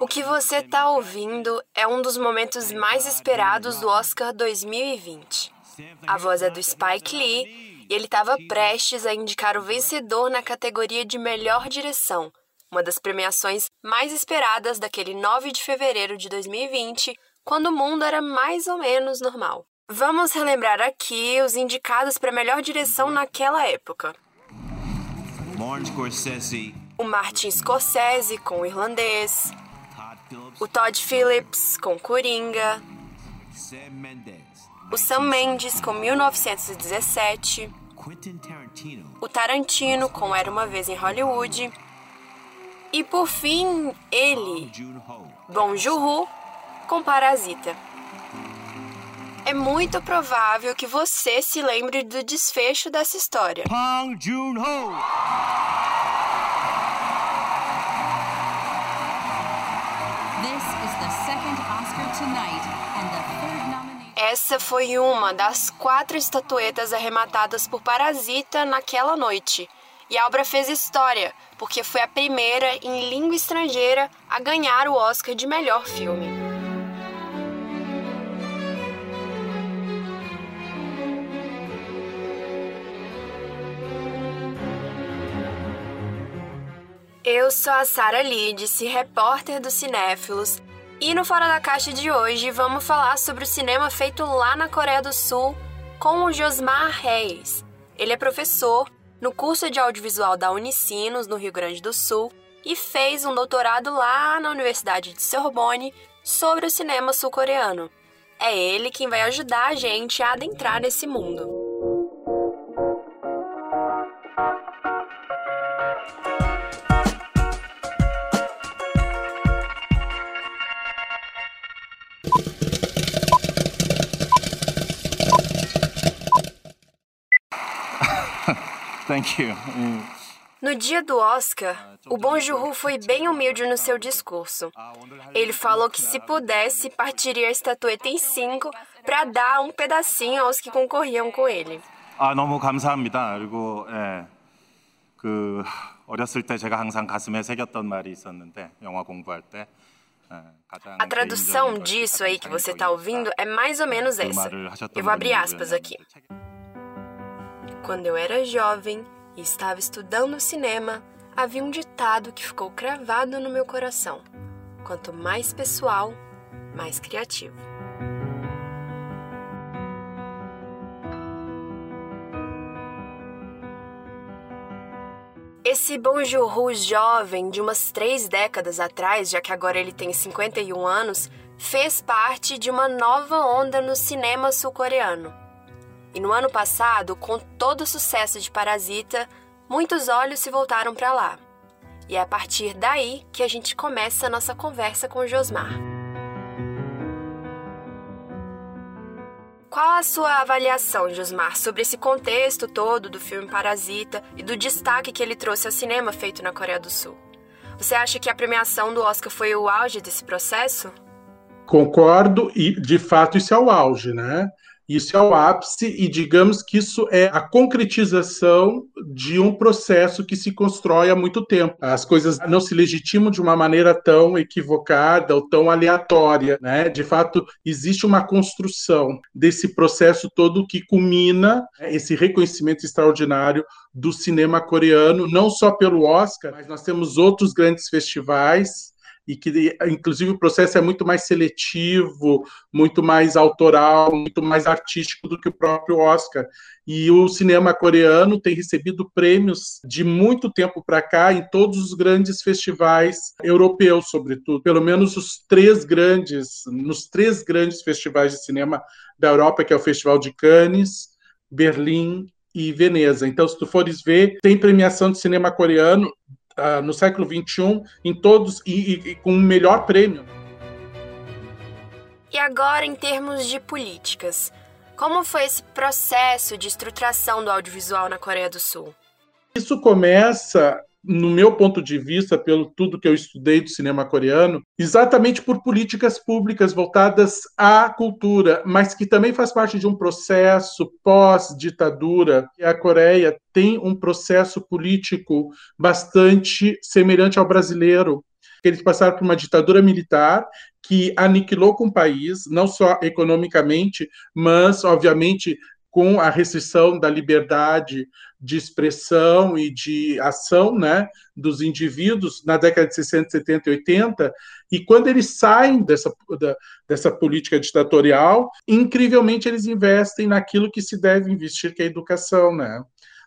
O que você está ouvindo é um dos momentos mais esperados do Oscar 2020. A voz é do Spike Lee e ele estava prestes a indicar o vencedor na categoria de melhor direção, uma das premiações mais esperadas daquele 9 de fevereiro de 2020, quando o mundo era mais ou menos normal. Vamos relembrar aqui os indicados para melhor direção naquela época. O Martin Scorsese com o Irlandês, o Todd Phillips com Coringa, o Sam Mendes com 1917, Quentin Tarantino, o Tarantino com Era uma vez em Hollywood. E por fim ele, Bong Joon-ho com Parasita. É muito provável que você se lembre do desfecho dessa história. Pong Joon-ho. Essa foi uma das quatro estatuetas arrematadas por Parasita naquela noite. E a obra fez história, porque foi a primeira em língua estrangeira a ganhar o Oscar de melhor filme. Eu sou a Sara Lidice, repórter do Cinéfilos, e no Fora da Caixa de hoje vamos falar sobre o cinema feito lá na Coreia do Sul com o Josmar Reis. Ele é professor no curso de audiovisual da Unicinos, no Rio Grande do Sul, e fez um doutorado lá na Universidade de Sorbonne sobre o cinema sul-coreano. É ele quem vai ajudar a gente a adentrar nesse mundo. Thank you. No dia do Oscar, o Bong Joon-ho foi bem humilde no seu discurso. Ele falou que se pudesse, partiria a estatueta em cinco para dar um pedacinho aos que concorriam com ele. 아 너무 감사합니다. 그리고 예, 그 어렸을 때 제가 항상 가슴에 새겼던 말이 있었는데 영화 공부할 때 예, 가장 a tradução disso aí que você está ouvindo é mais ou menos essa. Eu vou abrir aspas aqui. Quando eu era jovem e estava estudando cinema, havia um ditado que ficou cravado no meu coração: quanto mais pessoal, mais criativo. Esse Bong Joon-ho jovem, de umas três décadas atrás, já que agora ele tem 51 anos, fez parte de uma nova onda no cinema sul-coreano. E no ano passado, com todo o sucesso de Parasita, muitos olhos se voltaram para lá. E é a partir daí que a gente começa a nossa conversa com Josmar. Qual a sua avaliação, Josmar, sobre esse contexto todo do filme Parasita e do destaque que ele trouxe ao cinema feito na Coreia do Sul? Você acha que a premiação do Oscar foi o auge desse processo? Concordo, e de fato isso é o auge, né? Isso é o ápice, e digamos que isso é a concretização de um processo que se constrói há muito tempo. As coisas não se legitimam de uma maneira tão equivocada ou tão aleatória, né? De fato, existe uma construção desse processo todo que culmina né, esse reconhecimento extraordinário do cinema coreano, não só pelo Oscar, mas nós temos outros grandes festivais e que inclusive o processo é muito mais seletivo, muito mais autoral, muito mais artístico do que o próprio Oscar. E o cinema coreano tem recebido prêmios de muito tempo para cá em todos os grandes festivais europeus, sobretudo, pelo menos os três grandes, nos três grandes festivais de cinema da Europa, que é o Festival de Cannes, Berlim e Veneza. Então, se tu fores ver, tem premiação de cinema coreano Uh, no século XXI em todos e, e, e, com o melhor prêmio. E agora, em termos de políticas, como foi esse processo de estruturação do audiovisual na Coreia do Sul? Isso começa no meu ponto de vista, pelo tudo que eu estudei do cinema coreano, exatamente por políticas públicas voltadas à cultura, mas que também faz parte de um processo pós-ditadura. A Coreia tem um processo político bastante semelhante ao brasileiro. Eles passaram por uma ditadura militar que aniquilou com o país, não só economicamente, mas, obviamente, com a restrição da liberdade de expressão e de ação né, dos indivíduos na década de 60, 70 e 80, e quando eles saem dessa, da, dessa política ditatorial, incrivelmente eles investem naquilo que se deve investir, que é a educação, né?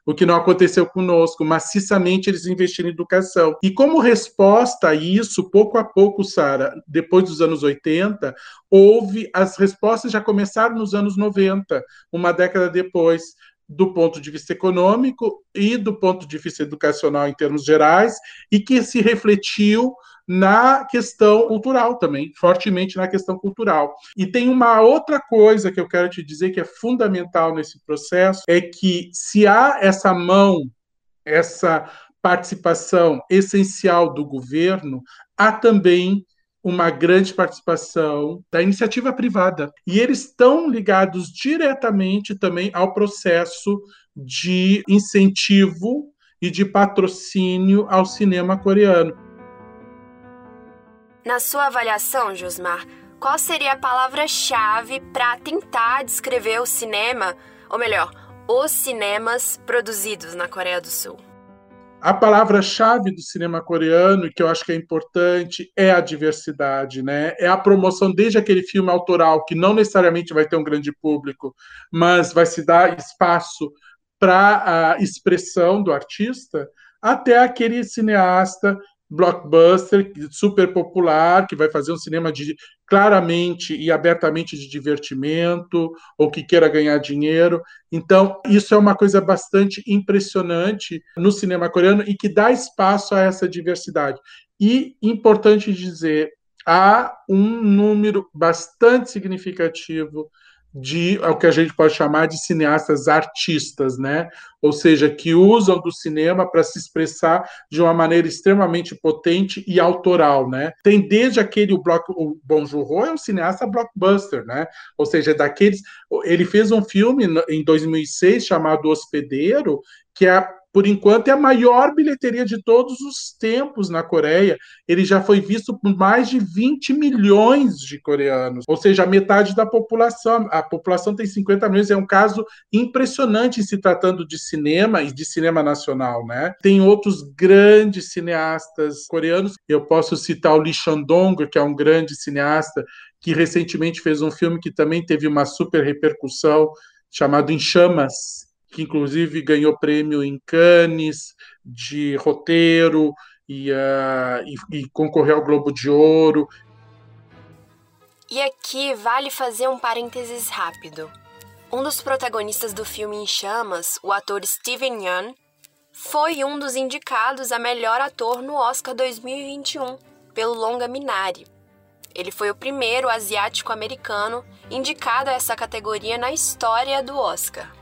O que não aconteceu conosco. Maciçamente eles investiram em educação. E como resposta a isso, pouco a pouco, Sara, depois dos anos 80, houve as respostas já começaram nos anos 90, uma década depois do ponto de vista econômico e do ponto de vista educacional em termos gerais, e que se refletiu na questão cultural também, fortemente na questão cultural. E tem uma outra coisa que eu quero te dizer que é fundamental nesse processo, é que se há essa mão, essa participação essencial do governo, há também uma grande participação da iniciativa privada. E eles estão ligados diretamente também ao processo de incentivo e de patrocínio ao cinema coreano. Na sua avaliação, Josmar, qual seria a palavra-chave para tentar descrever o cinema, ou melhor, os cinemas produzidos na Coreia do Sul? A palavra-chave do cinema coreano, e que eu acho que é importante, é a diversidade, né? É a promoção desde aquele filme autoral, que não necessariamente vai ter um grande público, mas vai se dar espaço para a expressão do artista, até aquele cineasta blockbuster, super popular, que vai fazer um cinema de claramente e abertamente de divertimento, ou que queira ganhar dinheiro. Então, isso é uma coisa bastante impressionante no cinema coreano e que dá espaço a essa diversidade. E importante dizer, há um número bastante significativo de é o que a gente pode chamar de cineastas artistas, né? Ou seja, que usam do cinema para se expressar de uma maneira extremamente potente e autoral, né? Tem desde aquele o, block, o Bong Joon-ho é um cineasta blockbuster, né? Ou seja, daqueles ele fez um filme em 2006 chamado Hospedeiro, que é por enquanto, é a maior bilheteria de todos os tempos na Coreia. Ele já foi visto por mais de 20 milhões de coreanos, ou seja, metade da população. A população tem 50 milhões, é um caso impressionante se tratando de cinema e de cinema nacional, né? Tem outros grandes cineastas coreanos. Eu posso citar o Lee Shandong, que é um grande cineasta que recentemente fez um filme que também teve uma super repercussão chamado Em Chamas, que inclusive ganhou prêmio em Cannes de roteiro e, uh, e, e concorreu ao Globo de Ouro. E aqui vale fazer um parênteses rápido. Um dos protagonistas do filme Em Chamas, o ator Steven Yeun, foi um dos indicados a melhor ator no Oscar 2021 pelo longa Minari. Ele foi o primeiro asiático-americano indicado a essa categoria na história do Oscar.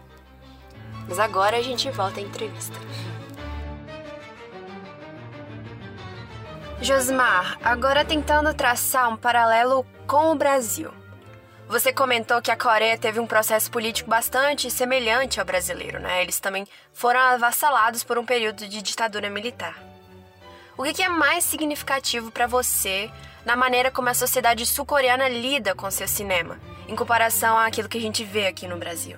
Mas agora a gente volta à entrevista. Josmar, agora tentando traçar um paralelo com o Brasil. Você comentou que a Coreia teve um processo político bastante semelhante ao brasileiro, né? Eles também foram avassalados por um período de ditadura militar. O que é mais significativo para você na maneira como a sociedade sul-coreana lida com seu cinema, em comparação àquilo que a gente vê aqui no Brasil?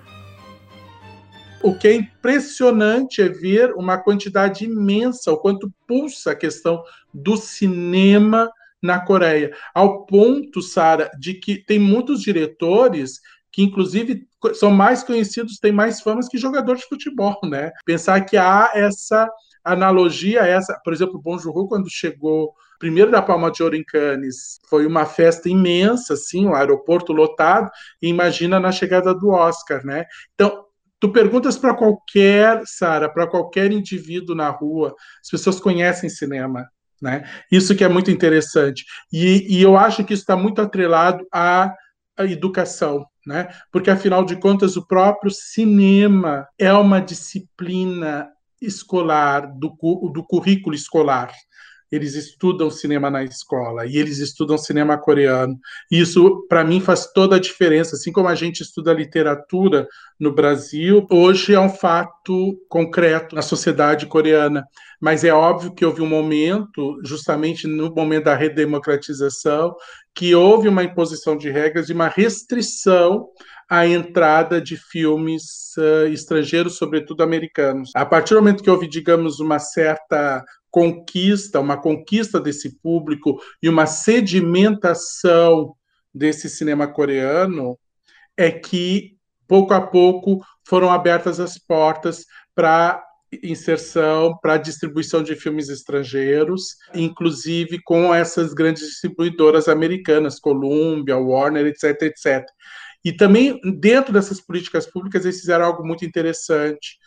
O que é impressionante é ver uma quantidade imensa, o quanto pulsa a questão do cinema na Coreia, ao ponto, Sara, de que tem muitos diretores que, inclusive, são mais conhecidos, têm mais famas que jogadores de futebol, né? Pensar que há essa analogia, essa, por exemplo, Bom Joon quando chegou primeiro da Palma de Ouro em Cannes, foi uma festa imensa, assim, o um aeroporto lotado, e imagina na chegada do Oscar, né? Então, Tu perguntas para qualquer, Sara, para qualquer indivíduo na rua, as pessoas conhecem cinema, né? Isso que é muito interessante. E, e eu acho que isso está muito atrelado à, à educação, né? Porque afinal de contas o próprio cinema é uma disciplina escolar, do, do currículo escolar eles estudam cinema na escola e eles estudam cinema coreano. Isso, para mim, faz toda a diferença. Assim como a gente estuda literatura no Brasil, hoje é um fato concreto na sociedade coreana. Mas é óbvio que houve um momento, justamente no momento da redemocratização, que houve uma imposição de regras e uma restrição à entrada de filmes uh, estrangeiros, sobretudo americanos. A partir do momento que houve, digamos, uma certa conquista, uma conquista desse público e uma sedimentação desse cinema coreano, é que pouco a pouco foram abertas as portas para inserção, para distribuição de filmes estrangeiros, inclusive com essas grandes distribuidoras americanas, Columbia, Warner, etc, etc. E também dentro dessas políticas públicas eles fizeram algo muito interessante,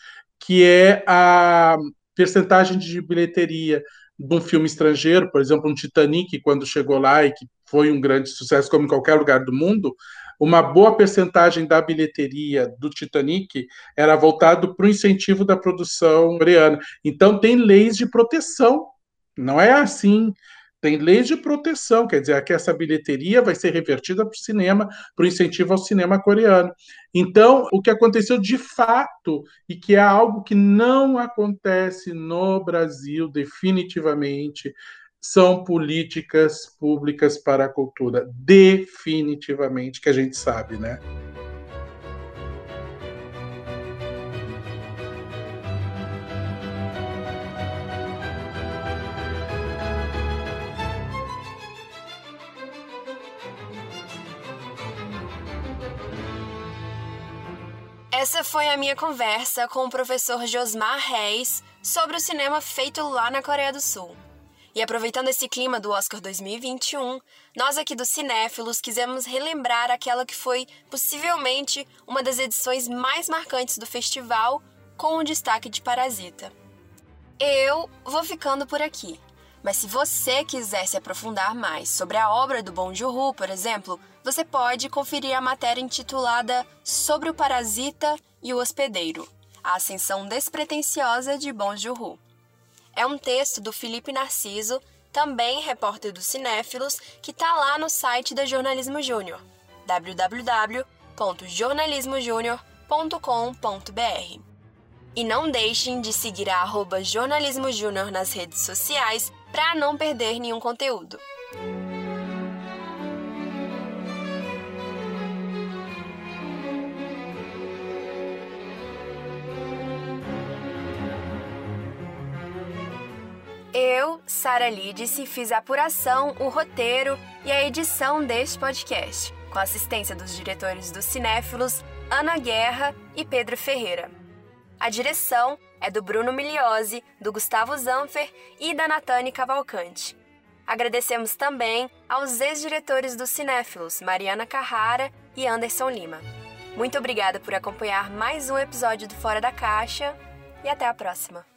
que é a percentagem de bilheteria de um filme estrangeiro, por exemplo, um Titanic, quando chegou lá e que foi um grande sucesso, como em qualquer lugar do mundo, uma boa percentagem da bilheteria do Titanic era voltado para o incentivo da produção coreana. Então, tem leis de proteção. Não é assim tem leis de proteção, quer dizer, que essa bilheteria vai ser revertida para o cinema, para o incentivo ao cinema coreano. Então, o que aconteceu de fato, e que é algo que não acontece no Brasil definitivamente, são políticas públicas para a cultura. Definitivamente, que a gente sabe, né? Essa foi a minha conversa com o professor Josmar Reis sobre o cinema feito lá na Coreia do Sul. E aproveitando esse clima do Oscar 2021, nós aqui do Cinéfilos quisemos relembrar aquela que foi possivelmente uma das edições mais marcantes do festival, com o destaque de Parasita. Eu vou ficando por aqui. Mas se você quiser se aprofundar mais sobre a obra do Bong Joon-ho, por exemplo, você pode conferir a matéria intitulada Sobre o Parasita e o Hospedeiro: A Ascensão Despretensiosa de Bong Joon-ho. É um texto do Felipe Narciso, também repórter do Cinéfilos, que está lá no site da Jornalismo Júnior, www.jornalismojunior.com.br. E não deixem de seguir a arroba Jornalismo Júnior nas redes sociais para não perder nenhum conteúdo. Sara Lidice, fiz a apuração, o roteiro e a edição deste podcast, com a assistência dos diretores dos Cinéfilos, Ana Guerra e Pedro Ferreira. A direção é do Bruno Migliozzi, do Gustavo Zanfer e da Natane Cavalcante. Agradecemos também aos ex-diretores do Cinéfilos, Mariana Carrara e Anderson Lima. Muito obrigada por acompanhar mais um episódio do Fora da Caixa e até a próxima!